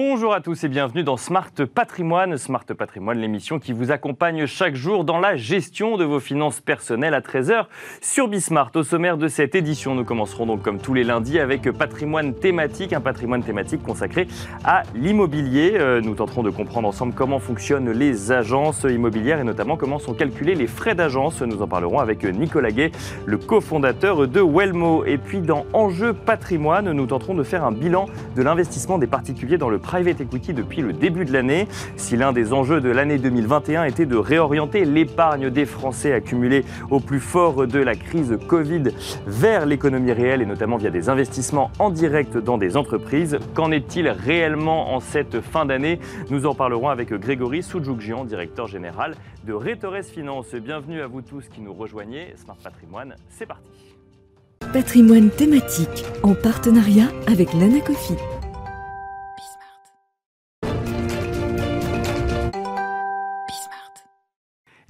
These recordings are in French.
Bonjour à tous et bienvenue dans Smart Patrimoine. Smart Patrimoine, l'émission qui vous accompagne chaque jour dans la gestion de vos finances personnelles à 13h sur Bismart. Au sommaire de cette édition, nous commencerons donc comme tous les lundis avec patrimoine thématique, un patrimoine thématique consacré à l'immobilier. Euh, nous tenterons de comprendre ensemble comment fonctionnent les agences immobilières et notamment comment sont calculés les frais d'agence. Nous en parlerons avec Nicolas Gay, le cofondateur de Wellmo. Et puis dans Enjeu patrimoine, nous tenterons de faire un bilan de l'investissement des particuliers dans le private equity depuis le début de l'année. Si l'un des enjeux de l'année 2021 était de réorienter l'épargne des Français accumulée au plus fort de la crise Covid vers l'économie réelle et notamment via des investissements en direct dans des entreprises, qu'en est-il réellement en cette fin d'année? Nous en parlerons avec Grégory Soudjoukjian, directeur général de Rétores Finance. Bienvenue à vous tous qui nous rejoignez. Smart Patrimoine, c'est parti. Patrimoine thématique en partenariat avec l'Anacofi.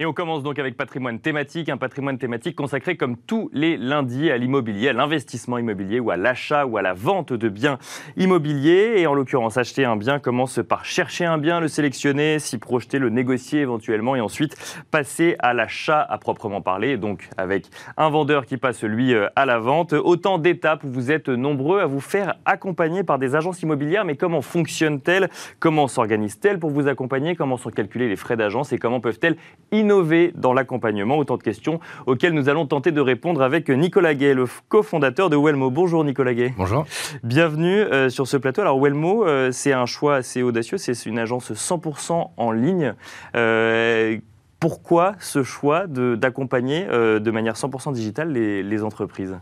Et on commence donc avec patrimoine thématique, un patrimoine thématique consacré comme tous les lundis à l'immobilier, à l'investissement immobilier ou à l'achat ou à la vente de biens immobiliers. Et en l'occurrence, acheter un bien commence par chercher un bien, le sélectionner, s'y projeter, le négocier éventuellement et ensuite passer à l'achat à proprement parler, donc avec un vendeur qui passe lui à la vente. Autant d'étapes où vous êtes nombreux à vous faire accompagner par des agences immobilières, mais comment fonctionnent-elles Comment s'organisent-elles pour vous accompagner? Comment sont calculés les frais d'agence? Et comment peuvent-elles innover dans l'accompagnement Autant de questions auxquelles nous allons tenter de répondre avec Nicolas Gay, le cofondateur de Wellmo. Bonjour Nicolas Gay. Bonjour. Bienvenue euh, sur ce plateau. Alors Wellmo, euh, c'est un choix assez audacieux, c'est une agence 100% en ligne. Euh, pourquoi ce choix d'accompagner de, manière 100% digitale les, entreprises?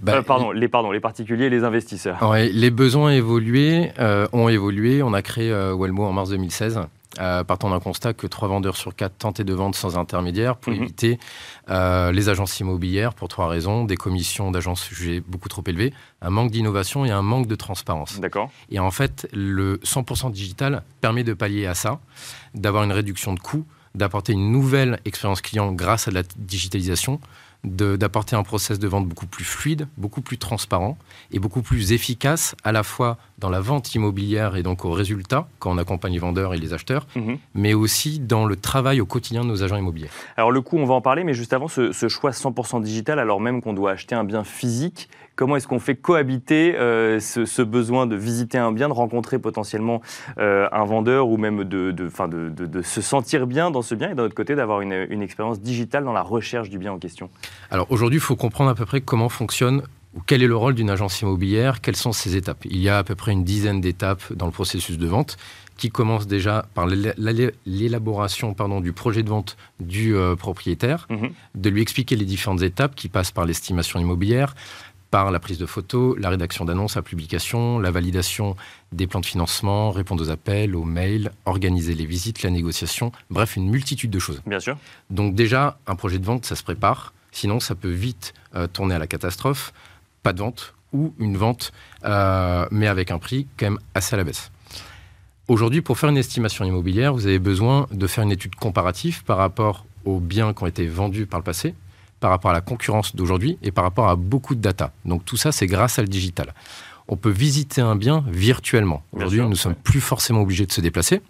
Bah, pardon, les, pardon, les particuliers et les investisseurs. les besoins évolué, ont évolué. On a créé Wellmo en mars 2016 euh, partant d'un constat que trois vendeurs sur quatre tentaient de vendre sans intermédiaire pour mhm. éviter euh, les agences immobilières pour trois raisons des commissions d'agences jugées beaucoup trop élevées, un manque d'innovation et un manque de transparence. D'accord. Et en fait, le 100% digital permet de pallier à ça, d'avoir une réduction de coûts, d'apporter une nouvelle expérience client grâce à la digitalisation, d'apporter un process de vente beaucoup plus fluide, beaucoup plus transparent et beaucoup plus efficace à la fois dans la vente immobilière et donc au résultat quand on accompagne les vendeurs et les acheteurs, mhm. mais aussi dans le travail au quotidien de nos agents immobiliers. Alors le coût, on va en parler, mais juste avant, ce, ce choix 100% digital, alors même qu'on doit acheter un bien physique, Comment est-ce qu'on fait cohabiter euh, ce, besoin de visiter un bien, de rencontrer potentiellement euh, un vendeur ou même de, de, se sentir bien dans ce bien et d'un autre côté d'avoir une, une expérience digitale dans la recherche du bien en question? Alors aujourd'hui, il faut comprendre à peu près comment fonctionne ou quel est le rôle d'une agence immobilière, quelles sont ses étapes. Il y a à peu près une dizaine d'étapes dans le processus de vente qui commence déjà par l'élaboration du projet de vente du euh, propriétaire, mhm. de lui expliquer les différentes étapes qui passent par l'estimation immobilière, par la prise de photos, la rédaction d'annonces, la publication, la validation des plans de financement, répondre aux appels, aux mails, organiser les visites, la négociation, bref, une multitude de choses. Bien sûr. Donc déjà, un projet de vente, ça se prépare, sinon ça peut vite euh, tourner à la catastrophe, pas de vente ou une vente, euh, mais avec un prix quand même assez à la baisse. Aujourd'hui, pour faire une estimation immobilière, vous avez besoin de faire une étude comparative par rapport aux biens qui ont été vendus par le passé, par rapport à la concurrence d'aujourd'hui et par rapport à beaucoup de data. Donc tout ça, c'est grâce à le digital. On peut visiter un bien virtuellement. Aujourd'hui, nous ne sommes plus forcément obligés de se déplacer.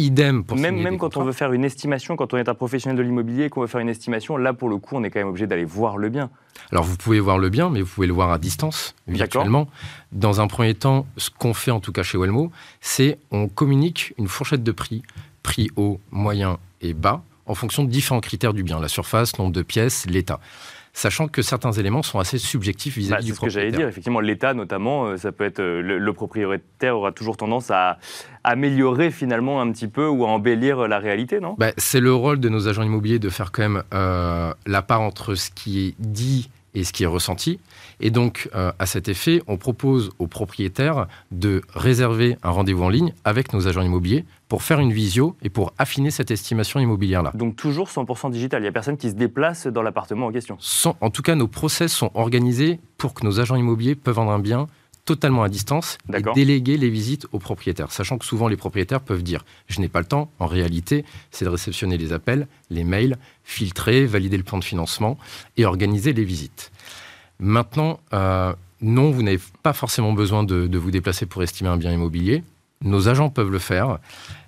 Idem pour même, même quand on veut faire une estimation, quand on est un professionnel de l'immobilier et qu'on veut faire une estimation, là pour le coup, on est quand même obligé d'aller voir le bien. Alors vous pouvez voir le bien, mais vous pouvez le voir à distance, virtuellement. Dans un premier temps, ce qu'on fait en tout cas chez Wellmo, c'est on communique une fourchette de prix, prix haut, moyen et bas, en fonction de différents critères du bien, la surface, nombre de pièces, l'état sachant que certains éléments sont assez subjectifs vis-à-vis bah, du propriétaire. C'est ce que j'allais dire. Effectivement, l'État, notamment, euh, ça peut être euh, le, propriétaire aura toujours tendance à améliorer finalement un petit peu ou à embellir la réalité, non? Bah, C'est le rôle de nos agents immobiliers de faire quand même euh, la part entre ce qui est dit et ce qui est ressenti. Et donc, euh, à cet effet, on propose aux propriétaires de réserver un rendez-vous en ligne avec nos agents immobiliers pour faire une visio et pour affiner cette estimation immobilière-là. Donc toujours 100% digital, il n'y a personne qui se déplace dans l'appartement en question En tout cas, nos process sont organisés pour que nos agents immobiliers peuvent vendre un bien totalement à distance et déléguer les visites aux propriétaires. Sachant que souvent les propriétaires peuvent dire je n'ai pas le temps. En réalité, c'est de réceptionner les appels, les mails, filtrer, valider le plan de financement et organiser les visites. Maintenant, euh, non, vous n'avez pas forcément besoin de, vous déplacer pour estimer un bien immobilier. Nos agents peuvent le faire,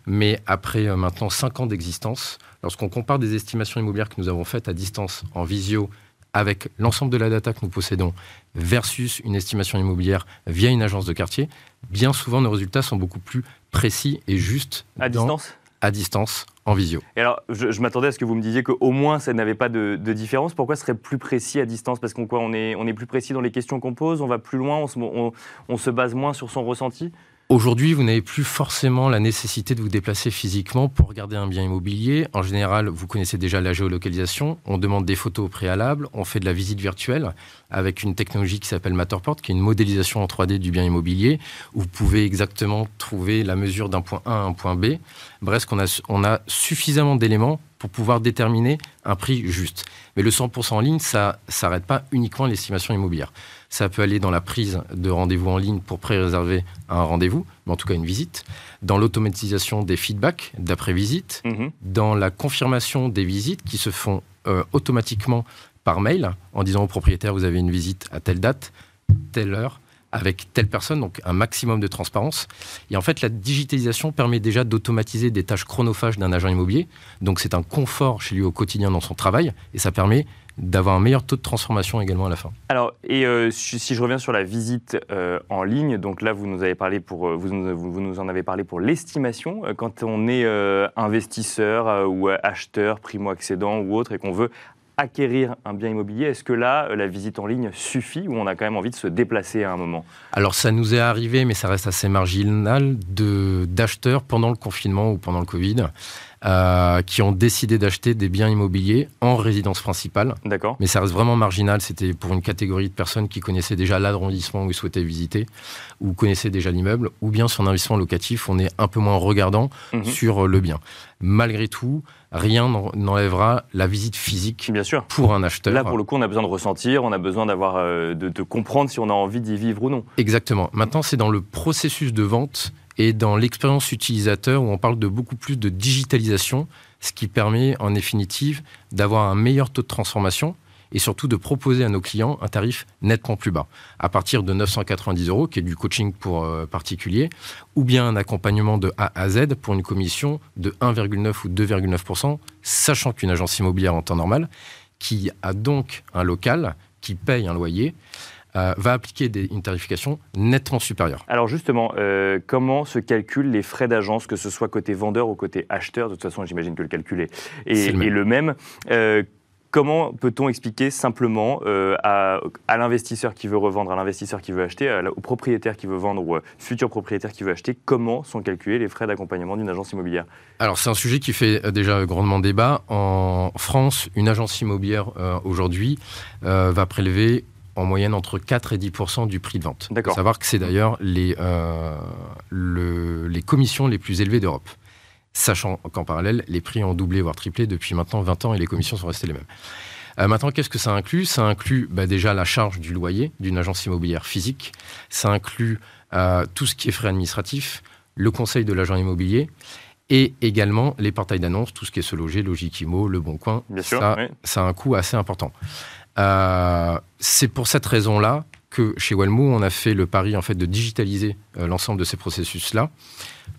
mais après euh, maintenant 5 ans d'existence, lorsqu'on compare des estimations immobilières que nous avons faites à distance, en visio, avec l'ensemble de la data que nous possédons, versus une estimation immobilière via une agence de quartier, bien souvent nos résultats sont beaucoup plus précis et justes. À distance? À distance, en visio. Et alors, je, m'attendais à ce que vous me disiez qu'au moins ça n'avait pas de, différence. Pourquoi ce serait plus précis à distance? Parce qu'on on est, on est plus précis dans les questions qu'on pose, on va plus loin, on se base moins sur son ressenti? Aujourd'hui, vous n'avez plus forcément la nécessité de vous déplacer physiquement pour regarder un bien immobilier. En général, vous connaissez déjà la géolocalisation. On demande des photos au préalable. On fait de la visite virtuelle avec une technologie qui s'appelle Matterport, qui est une modélisation en 3D du bien immobilier, où vous pouvez exactement trouver la mesure d'un point A à un point B. Bref, a, on a suffisamment d'éléments pour pouvoir déterminer un prix juste. Mais le 100% en ligne, ça ne s'arrête pas uniquement à l'estimation immobilière. Ça peut aller dans la prise de rendez-vous en ligne pour pré-réserver un rendez-vous, mais en tout cas une visite, dans l'automatisation des feedbacks d'après-visite, mhm. dans la confirmation des visites qui se font euh, automatiquement par mail en disant au propriétaire vous avez une visite à telle date, telle heure, avec telle personne, donc un maximum de transparence. Et en fait, la digitalisation permet déjà d'automatiser des tâches chronophages d'un agent immobilier. Donc c'est un confort chez lui au quotidien dans son travail et ça permet d'avoir un meilleur taux de transformation également à la fin. Alors, et euh, si je reviens sur la visite euh, en ligne, donc là, vous nous avez parlé pour, euh, vous, vous, nous en avez parlé pour l'estimation. Quand on est investisseur ou acheteur, primo-accédant ou autre, et qu'on veut acquérir un bien immobilier, est-ce que là, euh, la visite en ligne suffit ou on a quand même envie de se déplacer à un moment? Alors ça nous est arrivé, mais ça reste assez marginal, d'acheteurs pendant le confinement ou pendant le Covid. Euh, qui ont décidé d'acheter des biens immobiliers en résidence principale. D'accord. Mais ça reste vraiment marginal. C'était pour une catégorie de personnes qui connaissaient déjà l'arrondissement où ils souhaitaient visiter, ou connaissaient déjà l'immeuble, ou bien sur un investissement locatif, on est un peu moins regardant mhm. sur le bien. Malgré tout, rien n'enlèvera la visite physique Bien sûr. pour un acheteur. Là, pour le coup, on a besoin de ressentir, on a besoin d'avoir, euh, de, de, comprendre si on a envie d'y vivre ou non. Exactement. Maintenant, c'est dans le processus de vente et dans l'expérience utilisateur où on parle de beaucoup plus de digitalisation, ce qui permet en définitive d'avoir un meilleur taux de transformation et surtout de proposer à nos clients un tarif nettement plus bas, à partir de 990 euros, qui est du coaching pour euh, particuliers, ou bien un accompagnement de A à Z pour une commission de 1,9 ou 2,9%, sachant qu'une agence immobilière en temps normal, qui a donc un local, qui paye un loyer, euh, va appliquer des, une tarification nettement supérieure. Alors justement, euh, comment se calculent les frais d'agence, que ce soit côté vendeur ou côté acheteur? De toute façon, j'imagine que le calcul est, est, le même. Comment peut-on expliquer simplement euh, à, l'investisseur qui veut revendre, à l'investisseur qui veut acheter, au propriétaire qui veut vendre ou au futur propriétaire qui veut acheter, comment sont calculés les frais d'accompagnement d'une agence immobilière? Alors c'est un sujet qui fait euh, déjà grandement débat. En France, une agence immobilière euh, aujourd'hui va prélever en moyenne entre 4 et 10% du prix de vente. D'accord. Savoir que c'est d'ailleurs les, les commissions les plus élevées d'Europe sachant qu'en parallèle, les prix ont doublé, voire triplé depuis maintenant 20 ans et les commissions sont restées les mêmes. Euh, maintenant, qu'est-ce que ça inclut? Ça inclut bah, déjà la charge du loyer d'une agence immobilière physique, ça inclut euh, tout ce qui est frais administratifs, le conseil de l'agent immobilier, et également les portails d'annonces, tout ce qui est se loger, Logikimo, Le Bon Coin. Bien sûr, ça a un coût assez important. Euh, c'est pour cette raison-là que chez Walmo, on a fait le pari en fait de digitaliser l'ensemble de ces processus-là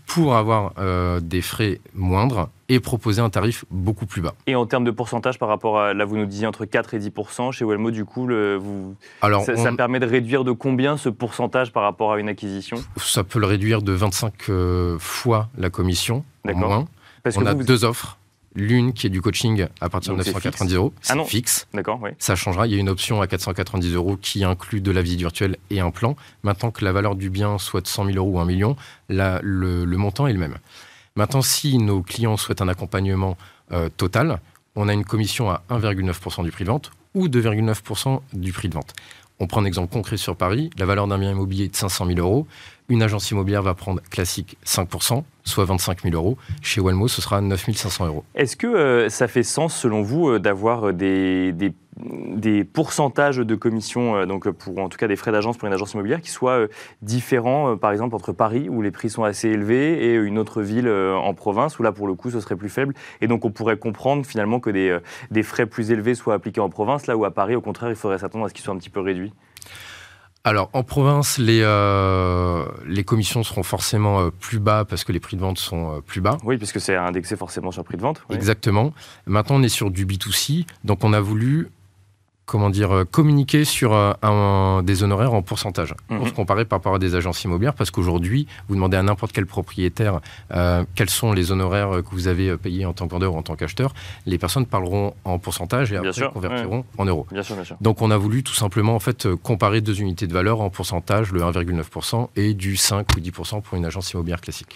pour avoir euh, des frais moindres et proposer un tarif beaucoup plus bas. Et en termes de pourcentage par rapport à, là vous nous disiez entre 4 et 10 chez Wellmo, du coup, le, vous, Alors, ça, permet de réduire de combien ce pourcentage par rapport à une acquisition? Ça peut le réduire de 25 euh, fois la commission, moins. Parce on a deux offres. L'une qui est du coaching à partir de 990 euros, c'est ah fixe. D'accord, oui. Ça changera. Il y a une option à 490 euros qui inclut de la visite virtuelle et un plan. Maintenant que la valeur du bien soit de 100 000 euros ou 1 million, là, le, montant est le même. Maintenant, si nos clients souhaitent un accompagnement euh, total, on a une commission à 1,9% du prix de vente ou 2,9% du prix de vente. On prend un exemple concret sur Paris. La valeur d'un bien immobilier est de 500 000 euros. Une agence immobilière va prendre classique 5%, soit 25 000 euros. Chez Walmo, ce sera 9 500 euros. Est-ce que euh, ça fait sens, selon vous, euh, d'avoir euh, des, des, pourcentages de commissions, donc pour en tout cas des frais d'agence pour une agence immobilière, qui soient différents, par exemple, entre Paris, où les prix sont assez élevés, et une autre ville en province, où là, pour le coup, ce serait plus faible Et donc, on pourrait comprendre finalement que des, des frais plus élevés soient appliqués en province, là où à Paris, au contraire, il faudrait s'attendre à ce qu'ils soient un petit peu réduits alors, en province, les, euh, les commissions seront forcément euh, plus bas parce que les prix de vente sont euh, plus bas. Oui, puisque c'est indexé forcément sur le prix de vente. oui. Exactement. Maintenant, on est sur du B2C, donc on a voulu comment dire, euh, communiquer sur euh, un- des honoraires en pourcentage Mhm. pour se comparer par rapport à des agences immobilières parce qu'aujourd'hui, vous demandez à n'importe quel propriétaire euh, quels sont les honoraires que vous avez payés en tant que vendeur ou en tant qu'acheteur, les personnes parleront en pourcentage et Bien après sûr, convertiront en euros. Bien sûr, bien sûr. Donc on a voulu tout simplement en fait comparer deux unités de valeur en pourcentage, le 1,9% et du 5 ou 10% pour une agence immobilière classique.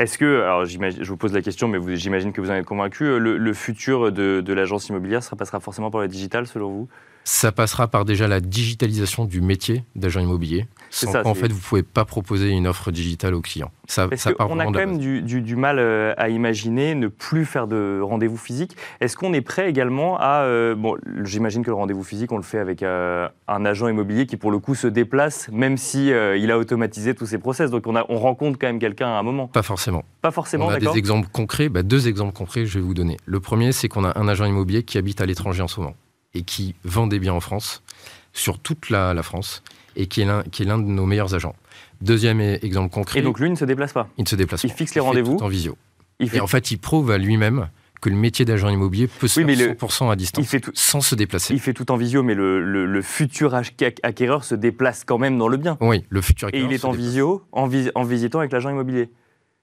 Est-ce que, alors je vous pose la question, mais j'imagine que vous en êtes convaincu, euh, le, le futur de, de l'agence immobilière, ça passera forcément par le digital selon vous? Ça passera par déjà la digitalisation du métier d'agent immobilier, sans ça, c'est- fait vous pouvez pas proposer une offre digitale aux clients. Ça, Parce ça part qu'on a quand même du, du- du mal euh, à imaginer ne plus faire de rendez-vous physique. Est-ce qu'on est prêt également à... euh, bon, j'imagine que le rendez-vous physique, on le fait avec euh, un agent immobilier qui, pour le coup, se déplace, même si euh, il a automatisé tous ses process. Donc on, a, on rencontre quand même quelqu'un à un moment. Pas forcément. Pas forcément, on a des exemples concrets, bah, deux exemples concrets, je vais vous donner. Le premier, c'est qu'on a un agent immobilier qui habite à l'étranger en ce moment et qui vend des biens en France, sur toute la, la France, et qui est l'un de nos meilleurs agents. Deuxième e- exemple concret, Et donc lui ne se déplace pas il ne se déplace il pas. fixe les rendez-vous en visio. il fait, Et en fait, il prouve à lui-même que le métier d'agent immobilier peut se Oui, faire le- 100% à distance, il fait tout- sans se déplacer. il fait tout en visio, mais le, le- le futur acquéreur se déplace quand même dans le bien. Oui, le futur Et acquéreur il est en déplace. visio, en, vis- en visitant avec l'agent immobilier.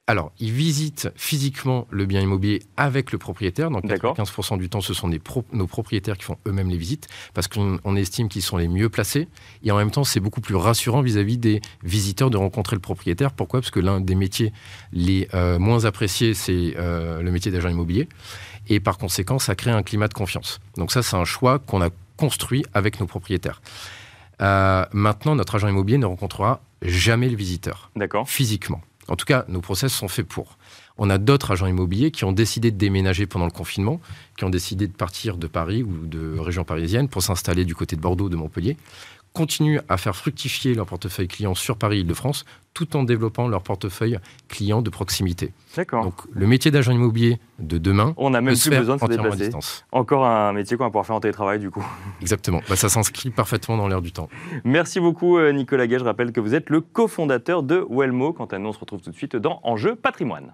Alors, il visite physiquement le bien immobilier avec le propriétaire. Donc, D'accord. 15% du temps, ce sont des pro- nos propriétaires qui font eux-mêmes les visites parce qu'on on estime qu'ils sont les mieux placés. Et en même temps, c'est beaucoup plus rassurant vis-à-vis des visiteurs de rencontrer le propriétaire. Pourquoi? Parce que l'un des métiers les euh, moins appréciés, c'est euh, le métier d'agent immobilier. Et par conséquent, ça crée un climat de confiance. Donc, ça, c'est un choix qu'on a construit avec nos propriétaires. Euh, maintenant, notre agent immobilier ne rencontrera jamais le visiteur D'accord physiquement. En tout cas, nos process sont faits pour. On a d'autres agents immobiliers qui ont décidé de déménager pendant le confinement, qui ont décidé de partir de Paris ou de région parisienne pour s'installer du côté de Bordeaux, de Montpellier, continuent à faire fructifier leur portefeuille client sur Paris-Île-de-France, tout en développant leur portefeuille client de proximité. D'accord. Donc, le métier d'agent immobilier de demain On n'a même se plus besoin de se déplacer. distance. Encore un métier qu'on va pouvoir faire en télétravail du coup. Exactement. Bah, ça s'inscrit parfaitement dans l'air du temps. Merci beaucoup euh, Nicolas Gay. Je rappelle que vous êtes le cofondateur de Wellmo. Quant à nous, on se retrouve tout de suite dans Enjeu patrimoine.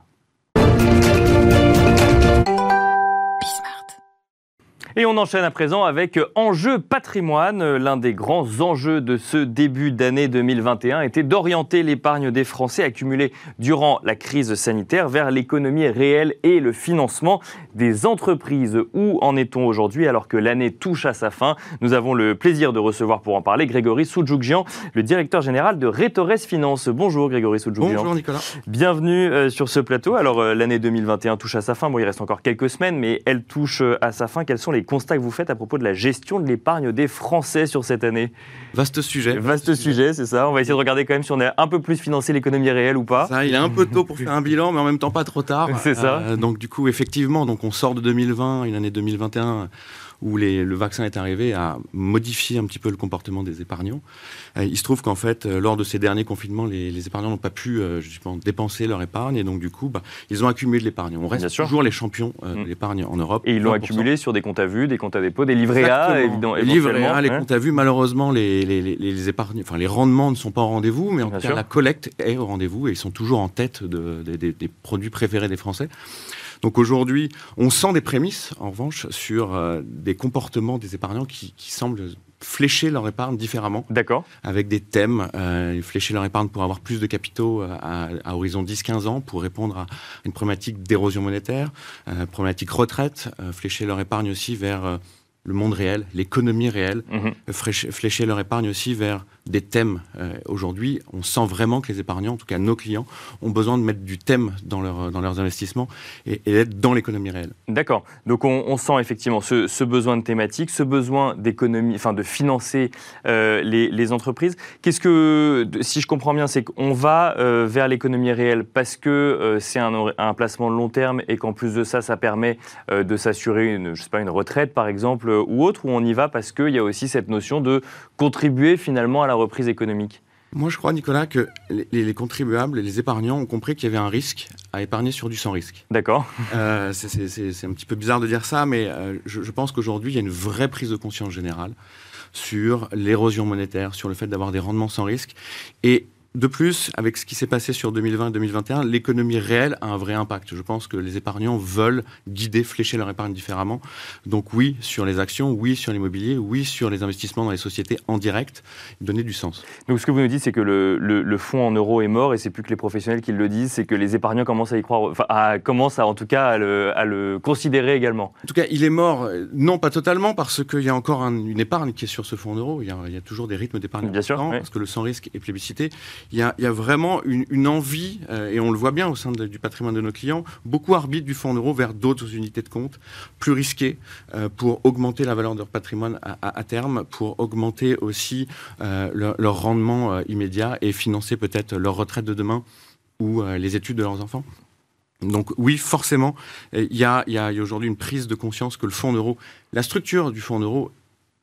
Et on enchaîne à présent avec Enjeu patrimoine. L'un des grands enjeux de ce début d'année 2021 était d'orienter l'épargne des Français accumulée durant la crise sanitaire vers l'économie réelle et le financement des entreprises. Où en est-on aujourd'hui alors que l'année touche à sa fin? Nous avons le plaisir de recevoir pour en parler Grégory Soudjoukjian, le directeur général de Rétores Finance. Bonjour Grégory Soudjoukjian. Bonjour Nicolas. Bienvenue euh, sur ce plateau. Alors euh, l'année 2021 touche à sa fin. Bon, il reste encore quelques semaines, mais elle touche euh, à sa fin. Quels sont les constats que vous faites à propos de la gestion de l'épargne des Français sur cette année Vaste sujet. Vaste sujet, c'est ça. On va essayer de regarder quand même si on a un peu plus financé l'économie réelle ou pas. Ça, il est un peu tôt pour faire un bilan, mais en même temps pas trop tard. C'est ça. Euh, donc du coup, effectivement, donc on sort de 2020, une année 2021 où les- le vaccin est arrivé à modifier un petit peu le comportement des épargnants. Euh, il se trouve qu'en fait, euh, lors de ces derniers confinements, les, les épargnants n'ont pas pu euh, justement dépenser leur épargne et donc du coup, bah, ils ont accumulé de l'épargne. On reste toujours les champions de l'épargne en Europe. Et ils l'ont 20%. accumulé sur des comptes à vue, des comptes à dépôt, des livrets A, évidemment. Les livrets A, les hein. comptes à vue, malheureusement, les, les, les, les épargnes, enfin, les rendements ne sont pas au rendez-vous, mais en tout cas, la collecte est au rendez-vous et ils sont toujours en tête de- des- des- des produits préférés des Français. Donc aujourd'hui, on sent des prémices, en revanche, sur euh, des comportements des épargnants qui, qui semblent flécher leur épargne différemment, D'accord. avec des thèmes, euh, flécher leur épargne pour avoir plus de capitaux euh, à, à horizon 10-15 ans, pour répondre à une problématique d'érosion monétaire, euh, problématique retraite, euh, flécher leur épargne aussi vers le monde réel, l'économie réelle, Mhm. flécher flécher leur épargne aussi vers des thèmes. Euh, Aujourd'hui, on sent vraiment que les épargnants, en tout cas nos clients, ont besoin de mettre du thème dans, leur, dans leurs investissements et, et d'être dans l'économie réelle. D'accord. Donc on, on sent effectivement ce, ce besoin de thématique, ce besoin d'économie, enfin de financer euh, les, les entreprises. Qu'est-ce que, si je comprends bien, c'est qu'on va euh, vers l'économie réelle parce que euh, c'est un, un placement de long terme et qu'en plus de ça, ça permet euh, de s'assurer une, je sais pas, une retraite par exemple euh, ou autre, ou on y va parce qu'il y a aussi cette notion de contribuer finalement à la reprise économique. Moi, je crois, Nicolas, que les, les contribuables et les épargnants ont compris qu'il y avait un risque à épargner sur du sans risque. D'accord. Euh, c'est un petit peu bizarre de dire ça, mais euh, je, je, pense qu'aujourd'hui, il y a une vraie prise de conscience générale sur l'érosion monétaire, sur le fait d'avoir des rendements sans risque. Et de plus, avec ce qui s'est passé sur 2020 et 2021, l'économie réelle a un vrai impact. Je pense que les épargnants veulent guider, flécher leur épargne différemment. Donc oui, sur les actions, oui, sur l'immobilier, oui, sur les investissements dans les sociétés en direct, donner du sens. Donc ce que vous nous dites, c'est que le, le, fonds en euros est mort et c'est plus que les professionnels qui le disent, c'est que les épargnants commencent à y croire, enfin, à, commencent à, en tout cas à le, à le, considérer également. En tout cas, il est mort, non pas totalement, parce qu'il y a encore une épargne qui est sur ce fonds en euros. Il y a, il y a toujours des rythmes d'épargne. Bien sûr. Parce que le sans risque est plébiscité il y a, vraiment une, envie, euh, et on le voit bien au sein du patrimoine de nos clients, beaucoup arbitrent du fonds en euros vers d'autres unités de compte, plus risquées, euh, pour augmenter la valeur de leur patrimoine à, terme, pour augmenter aussi euh, leur, rendement immédiat et financer peut-être leur retraite de demain ou les études de leurs enfants. Donc oui, forcément, il y a, a aujourd'hui une prise de conscience que le fonds en euros, la structure du fonds en euros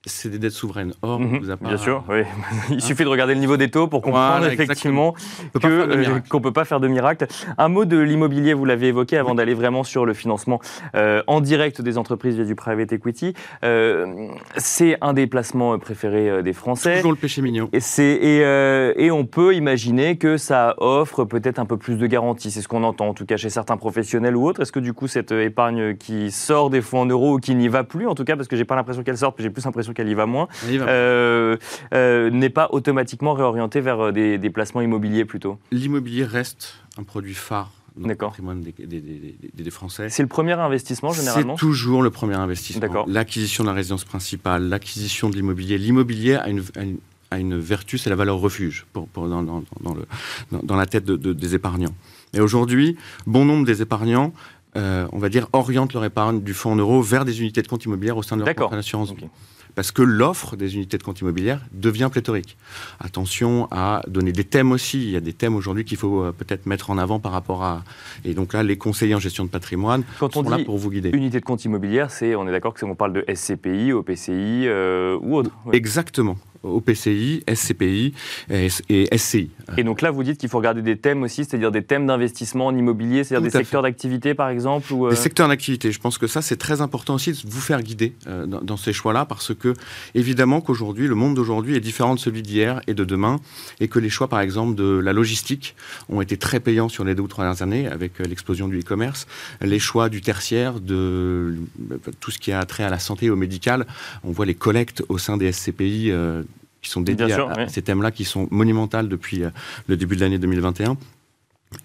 c'est des dettes souveraines. Or, mhm. vous a pas... Bien sûr, oui. Il hein suffit de regarder le niveau des taux pour comprendre effectivement qu'on ne peut pas faire de miracle. Un mot de l'immobilier, vous l'avez évoqué avant d'aller vraiment sur le financement euh, en direct des entreprises via du private equity. Euh, c'est un des placements préférés euh, des Français. Toujours le péché mignon. Et, et, euh, et on peut imaginer que ça offre peut-être un peu plus de garanties. C'est ce qu'on entend en tout cas chez certains professionnels ou autres. Est-ce que du coup cette épargne qui sort des fonds en euros ou qui n'y va plus, en tout cas parce que j'ai pas l'impression qu'elle sort, j'ai plus l'impression qu'elle y va moins, euh, euh, n'est pas automatiquement réorienté vers euh, des, placements immobiliers plutôt L'immobilier reste un produit phare dans le patrimoine des, Français. C'est le premier investissement généralement C'est toujours le premier investissement. L'acquisition de la résidence principale, l'acquisition de l'immobilier. L'immobilier a une, a une, vertu, c'est la valeur refuge pour, dans, dans, le, dans, la tête des épargnants. Et aujourd'hui, bon nombre des épargnants on va dire, orientent leur épargne du fonds en euros vers des unités de compte immobilière au sein de leur compte d'assurance parce que l'offre des unités de compte immobilière devient pléthorique. Attention à donner des thèmes aussi. Il y a des thèmes aujourd'hui qu'il faut euh, peut-être mettre en avant par rapport à. Et donc là, les conseillers en gestion de patrimoine Quand on sont dit là pour vous guider. Unité de compte immobilière, c'est, on est d'accord que on parle de SCPI, OPCI euh, ou autre. Exactement. OPCI, SCPI et, SCI. Et donc là, vous dites qu'il faut regarder des thèmes aussi, c'est-à-dire des thèmes d'investissement en immobilier, c'est-à-dire des secteurs d'activité par exemple ou Des euh secteurs d'activité. Je pense que ça, c'est très important aussi de vous faire guider euh, dans, ces choix-là parce que, évidemment, qu'aujourd'hui, le monde d'aujourd'hui est différent de celui d'hier et de demain et que les choix, par exemple, de la logistique ont été très payants sur les deux ou trois dernières années avec euh, l'explosion du e-commerce. Les choix du tertiaire, de tout ce qui a trait à la santé et au médical, on voit les collectes au sein des SCPI qui sont dédiés à, ces thèmes-là, qui sont monumentales depuis euh, le début de l'année 2021.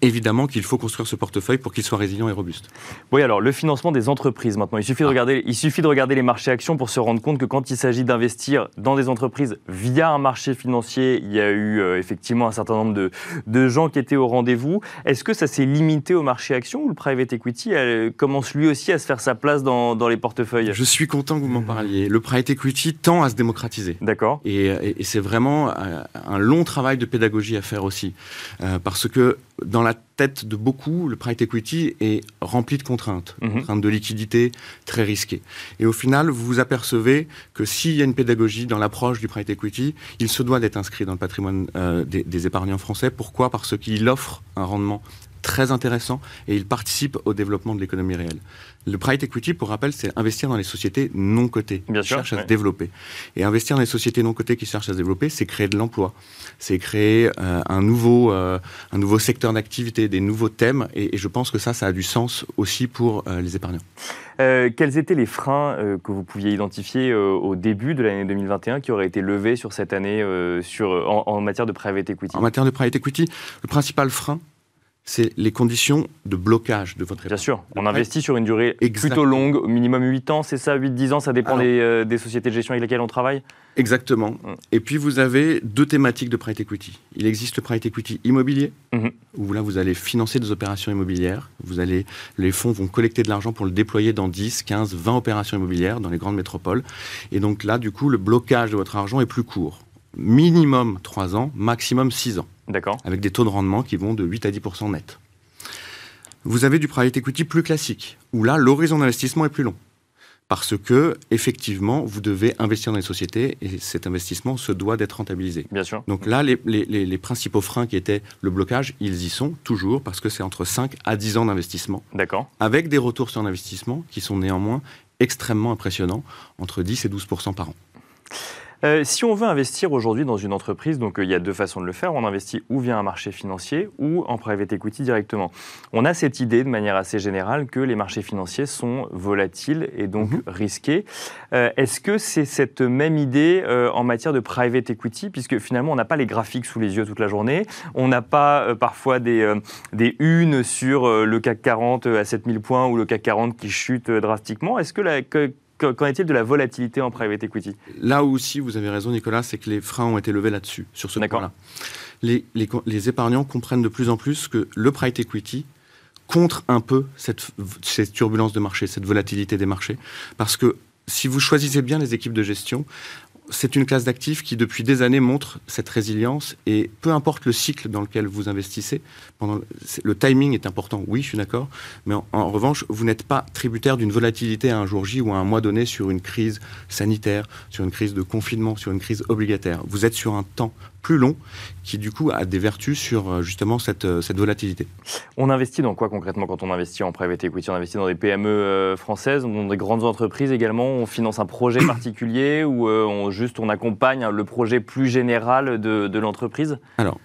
Évidemment qu'il faut construire ce portefeuille pour qu'il soit résilient et robuste. Oui, alors le financement des entreprises maintenant. Il suffit, de regarder, il suffit de regarder les marchés actions pour se rendre compte que quand il s'agit d'investir dans des entreprises via un marché financier, il y a eu euh, effectivement un certain nombre de, de gens qui étaient au rendez-vous. Est-ce que ça s'est limité au marché actions ou le private equity commence lui aussi à se faire sa place dans, dans, les portefeuilles? Je suis content que vous m'en parliez. Le private equity tend à se démocratiser. D'accord. Et, et, c'est vraiment euh, un long travail de pédagogie à faire aussi. Euh, parce que dans la tête de beaucoup, le private equity est rempli de contraintes, mhm. contraintes de liquidité très risquées. Et au final, vous vous apercevez que s'il y a une pédagogie dans l'approche du private equity, il se doit d'être inscrit dans le patrimoine euh, des, des, épargnants français. Pourquoi? Parce qu'il offre un rendement très intéressant et il participe au développement de l'économie réelle. Le private equity, pour rappel, c'est investir dans les sociétés non cotées qui cherchent à se développer. Et investir dans les sociétés non cotées qui cherchent à se développer, c'est créer de l'emploi, c'est créer euh, un, nouveau, euh, un nouveau secteur d'activité, des nouveaux thèmes. Et, je pense que ça, ça a du sens aussi pour euh, les épargnants. quels étaient les freins que vous pouviez identifier au début de l'année 2021 qui auraient été levés sur cette année sur, en, en matière de private equity? En matière de private equity, le principal frein, c'est les conditions de blocage de votre épargne. Bien sûr, on investit sur une durée plutôt longue, au minimum 8 ans, c'est ça, 8-10 ans, ça dépend euh, des, sociétés de gestion avec lesquelles on travaille? Exactement. Mm. Et puis vous avez deux thématiques de private equity. Il existe le private equity immobilier, mm-hmm. où là vous allez financer des opérations immobilières, vous allez, les fonds vont collecter de l'argent pour le déployer dans 10, 15, 20 opérations immobilières dans les grandes métropoles. Et donc là, du coup, le blocage de votre argent est plus court. Minimum 3 ans, maximum 6 ans. D'accord. Avec des taux de rendement qui vont de 8 à 10% net. Vous avez du private equity plus classique, où là, l'horizon d'investissement est plus long. parce que effectivement, vous devez investir dans les sociétés et cet investissement se doit d'être rentabilisé. Bien sûr. Donc là, les, les- les- les principaux freins qui étaient le blocage, ils y sont toujours parce que c'est entre 5 à 10 ans d'investissement, D'accord. avec des retours sur investissement qui sont néanmoins extrêmement impressionnants, entre 10 et 12% par an. Euh, si on veut investir aujourd'hui dans une entreprise, donc euh, il y a deux façons de le faire. On investit ou via un marché financier ou en private equity directement. On a cette idée de manière assez générale que les marchés financiers sont volatiles et donc Mhm. risqués. Euh, Est-ce que c'est cette même idée en matière de private equity, puisque finalement on n'a pas les graphiques sous les yeux toute la journée, on n'a pas parfois des, des unes sur le CAC 40 à 7000 points ou le CAC 40 qui chute drastiquement. Est-ce que la, que- qu'en est-il de la volatilité en private equity? Là aussi, vous avez raison, Nicolas, c'est que les freins ont été levés là-dessus, sur ce point-là. Les, les épargnants comprennent de plus en plus que le private equity contre un peu cette, cette turbulence de marché, cette volatilité des marchés. Parce que si vous choisissez bien les équipes de gestion, c'est une classe d'actifs qui, depuis des années, montre cette résilience. Et peu importe le cycle dans lequel vous investissez, le timing est important, oui, je suis d'accord. Mais en revanche, vous n'êtes pas tributaire d'une volatilité à un jour J ou à un mois donné sur une crise sanitaire, sur une crise de confinement, sur une crise obligataire. Vous êtes sur un temps plus long qui, du coup, a des vertus sur euh, justement cette, euh, cette volatilité. On investit dans quoi concrètement quand on investit en private equity? On investit dans des PME euh, françaises, dans des grandes entreprises également? On finance un projet particulier ou on, juste on accompagne hein, le projet plus général de, de l'entreprise? Alors,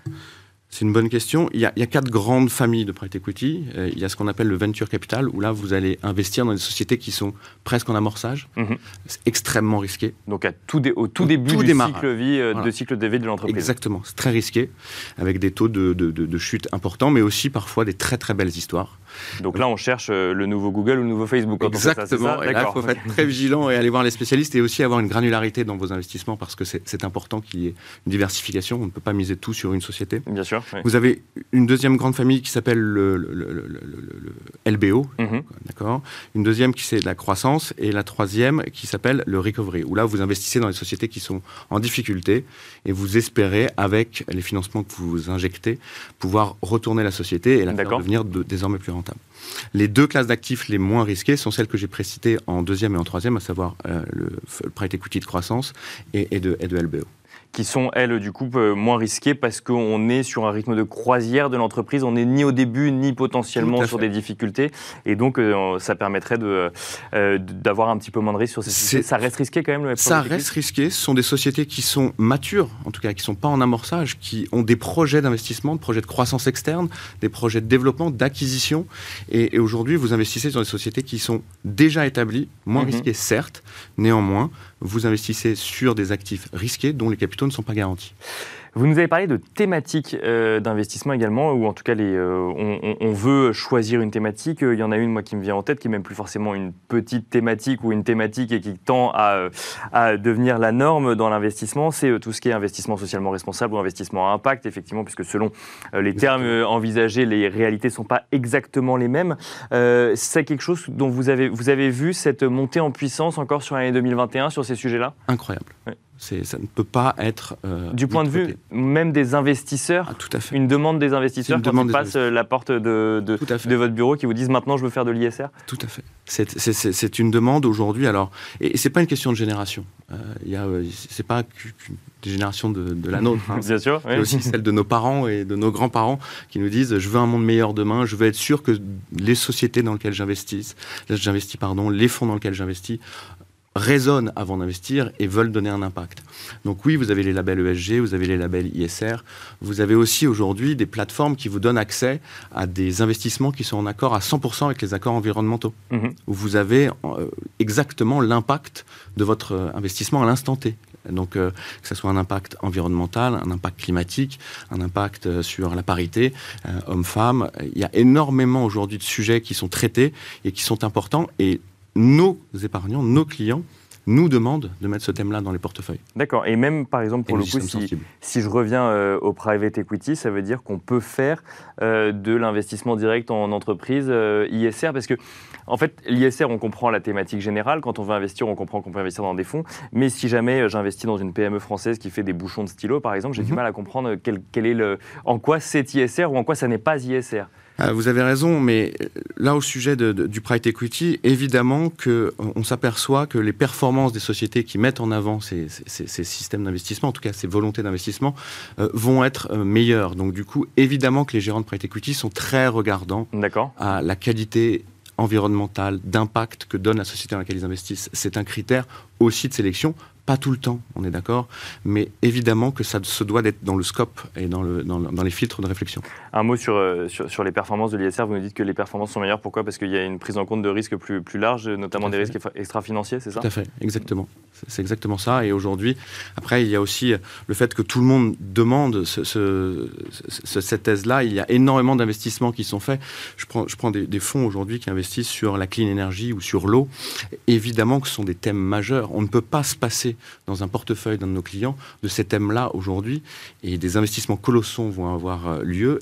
c'est une bonne question. Il y, a, il y a quatre grandes familles de private equity. Euh, il y a ce qu'on appelle le venture capital, où là, vous allez investir dans des sociétés qui sont presque en amorçage. Mhm. C'est extrêmement risqué. Donc à tout dé- au tout Au début tout du cycle, vie, euh, Voilà. de cycle de vie de l'entreprise. Exactement. C'est très risqué, avec des taux de, de- de- de chute importants, mais aussi parfois des très très belles histoires. Donc là, on cherche euh, le nouveau Google ou le nouveau Facebook. Ça, Exactement. ça et là, il faut être très vigilant et aller voir les spécialistes et aussi avoir une granularité dans vos investissements parce que c'est important qu'il y ait une diversification. On ne peut pas miser tout sur une société. Bien sûr. oui. Vous avez une deuxième grande famille qui s'appelle le, le- le- le- le- le LBO, Mhm. d'accord Une deuxième qui c'est la croissance et la troisième qui s'appelle le recovery, où là vous investissez dans les sociétés qui sont en difficulté et vous espérez, avec les financements que vous injectez, pouvoir retourner la société et la faire devenir de- désormais plus rentable. Les deux classes d'actifs les moins risquées sont celles que j'ai précitées en deuxième et en troisième, à savoir euh, le, le private equity de croissance et, de LBO. Qui sont, elles, du coup, euh, moins risquées parce qu'on est sur un rythme de croisière de l'entreprise. On n'est ni au début, ni potentiellement sur des difficultés. Et donc, euh, ça permettrait euh, d'avoir un petit peu moins de risques sur ces sociétés. Ça reste risqué quand même, le Ça reste risqué. Ce sont des sociétés qui sont matures, en tout cas qui ne sont pas en amorçage, qui ont des projets d'investissement, de projets de croissance externe, des projets de développement, d'acquisition. Et, et aujourd'hui, vous investissez dans des sociétés qui sont déjà établies, moins Mhm. risquées certes. Néanmoins, vous investissez sur des actifs risqués dont les capitaux ne sont pas garantis. Vous nous avez parlé de thématiques euh, d'investissement également, ou en tout cas, les, euh, on, veut choisir une thématique. Il y en a une, moi, qui me vient en tête, qui est même plus forcément une petite thématique ou une thématique et qui tend à, euh, à devenir la norme dans l'investissement. C'est tout ce qui est investissement socialement responsable ou investissement à impact, effectivement, puisque selon les termes envisagés, les réalités ne sont pas exactement les mêmes. Euh, C'est quelque chose dont vous avez, vous avez vu cette montée en puissance encore sur l'année 2021 sur ces sujets-là? Incroyable. Ouais. Ça ne peut pas être. euh, Du point de vue même des investisseurs Ah, tout à fait. une demande des investisseurs Une quand ils passent euh, la porte de, de, votre bureau qui vous disent maintenant je veux faire de l'ISR Tout à fait. C'est- une demande aujourd'hui. Alors, et, et c'est pas une question de génération. Euh, euh, c'est pas qu'une génération de, de la nôtre. hein. Bien sûr. C'est oui. aussi celle de nos parents et de nos grands-parents qui nous disent je veux un monde meilleur demain, je veux être sûr que les sociétés dans lesquelles j'investis, j'investis pardon, les fonds dans lesquels j'investis raisonnent avant d'investir et veulent donner un impact. Donc oui, vous avez les labels ESG, vous avez les labels ISR, vous avez aussi aujourd'hui des plateformes qui vous donnent accès à des investissements qui sont en accord à 100% avec les accords environnementaux, Mhm. où vous avez euh, exactement l'impact de votre euh, investissement à l'instant T. Donc, euh, que ce soit un impact environnemental, un impact climatique, un impact euh, sur la parité, euh, homme-femme. Il y a énormément aujourd'hui de sujets qui sont traités et qui sont importants. Et nos épargnants, nos clients, nous demandent de mettre ce thème-là dans les portefeuilles. D'accord. Et même par exemple pour le coup, si, je reviens euh, au private equity, ça veut dire qu'on peut faire euh, de l'investissement direct en entreprise euh, ISR parce que en fait l'ISR on comprend la thématique générale. Quand on veut investir, on comprend qu'on peut investir dans des fonds. Mais si jamais j'investis dans une PME française qui fait des bouchons de stylo par exemple, j'ai du Mhm. mal à comprendre quel, quel est le, en quoi c'est ISR ou en quoi ça n'est pas ISR. Euh, vous avez raison, mais euh, là, au sujet de, de, du private equity, évidemment que on s'aperçoit que les performances des sociétés qui mettent en avant ces, ces, ces systèmes d'investissement, en tout cas ces volontés d'investissement, euh, vont être euh, meilleures. Donc, du coup, évidemment que les gérants de private equity sont très regardants à la qualité environnementale, d'impact que donne la société dans laquelle ils investissent. C'est un critère aussi de sélection pas tout le temps, on est d'accord, mais évidemment que ça se doit d'être dans le scope et dans, le, dans, dans, les filtres de réflexion. Un mot sur, euh, sur, sur les performances de l'ISR. Vous nous dites que les performances sont meilleures. Pourquoi? Parce qu'il y a une prise en compte de risques plus, plus large, notamment des risques extra-financiers, c'est ça? Tout à fait, exactement. C'est exactement ça. Et aujourd'hui, après, il y a aussi le fait que tout le monde demande ce, ce, ce, cette thèse-là. Il y a énormément d'investissements qui sont faits. Je prends, je prends des, des fonds aujourd'hui qui investissent sur la clean energy ou sur l'eau. Évidemment que ce sont des thèmes majeurs. On ne peut pas se passer dans un portefeuille d'un de nos clients de ces thèmes-là aujourd'hui. Et des investissements colossaux vont avoir lieu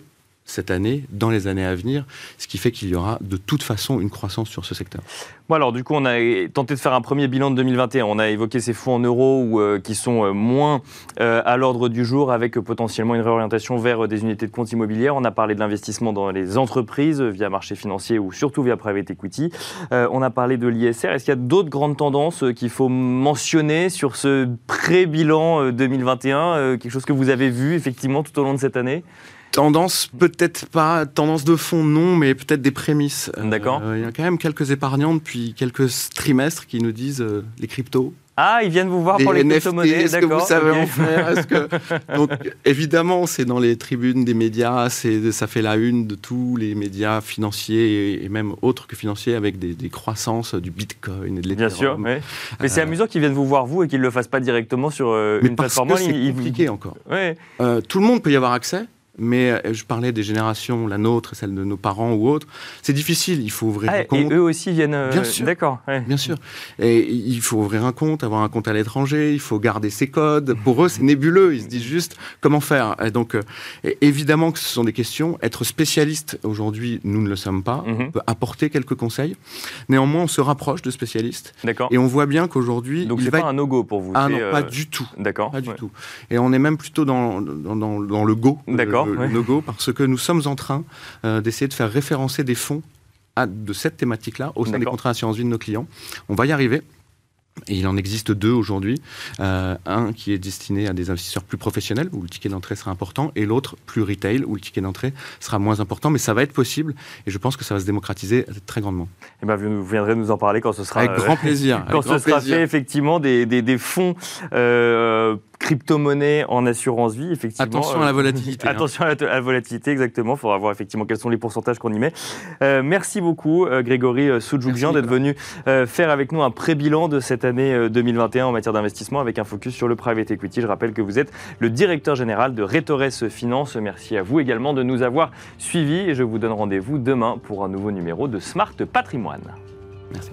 cette année, dans les années à venir, ce qui fait qu'il y aura de toute façon une croissance sur ce secteur. Bon alors du coup, on a tenté de faire un premier bilan de 2021. On a évoqué ces fonds en euros euh, qui sont euh, moins euh, à l'ordre du jour avec potentiellement une réorientation vers des unités de compte immobilières. On a parlé de l'investissement dans les entreprises via marché financier ou surtout via private equity. on a parlé de l'ISR. Est-ce qu'il y a d'autres grandes tendances qu'il faut mentionner sur ce pré-bilan 2021 Quelque chose que vous avez vu effectivement tout au long de cette année? Tendance, peut-être pas, tendance de fond, non, mais peut-être des prémices. D'accord. Il euh, y a quand même quelques épargnants depuis quelques trimestres qui nous disent euh, les cryptos. Ah, ils viennent vous voir pour les crypto-monnaies, Est-ce que vous savez okay. en faire que... Donc, évidemment, c'est dans les tribunes des médias, ça fait la une de tous les médias financiers et, même autres que financiers avec des, des, croissances du Bitcoin et de Bien sûr, mais, mais c'est amusant qu'ils viennent vous voir vous et qu'ils ne le fassent pas directement sur euh, une plateforme. C'est compliqué il... encore. Ouais. Euh, tout le monde peut y avoir accès mais je parlais des générations, la nôtre, celle de nos parents ou autres. C'est difficile, il faut ouvrir ah, un compte. Et eux aussi viennent. Euh, bien sûr. D'accord. Ouais. Bien sûr. Et il faut ouvrir un compte, avoir un compte à l'étranger, il faut garder ses codes. Pour eux, c'est nébuleux. Ils se disent juste comment faire. Et donc, euh, évidemment que ce sont des questions. Être spécialiste aujourd'hui, nous ne le sommes pas. Mm -hmm. On peut apporter quelques conseils. Néanmoins, on se rapproche de spécialistes. D'accord. Et on voit bien qu'aujourd'hui. Donc, c'est pas être... un no-go pour vous. Ah non, euh... pas du tout. D'accord. Pas du ouais. tout. Et on est même plutôt dans, dans, dans, dans le go. D'accord le, le no-go, parce que nous sommes en train euh, d'essayer de faire référencer des fonds à, de cette thématique-là au sein des contrats d'assurance vie de nos clients. On va y arriver. Et il en existe deux aujourd'hui. Euh, un qui est destiné à des investisseurs plus professionnels, où le ticket d'entrée sera important, et l'autre plus retail, où le ticket d'entrée sera moins important. Mais ça va être possible, et je pense que ça va se démocratiser très grandement. Et ben, vous viendrez nous en parler quand ce sera... Avec grand plaisir. quand avec ce grand sera plaisir. fait, effectivement, des, des, des fonds... Euh, crypto-monnaie en assurance vie, effectivement. Attention à la volatilité. Euh, attention hein. à, la, à la, volatilité, exactement. Il faudra voir effectivement quels sont les pourcentages qu'on y met. Euh, merci beaucoup, euh, Grégory Soudjougjian, d'être venu euh, faire avec nous un pré-bilan de cette année 2021 en matière d'investissement avec un focus sur le private equity. Je rappelle que vous êtes le directeur général de Retores Finance. Merci à vous également de nous avoir suivis et je vous donne rendez-vous demain pour un nouveau numéro de Smart Patrimoine. Merci.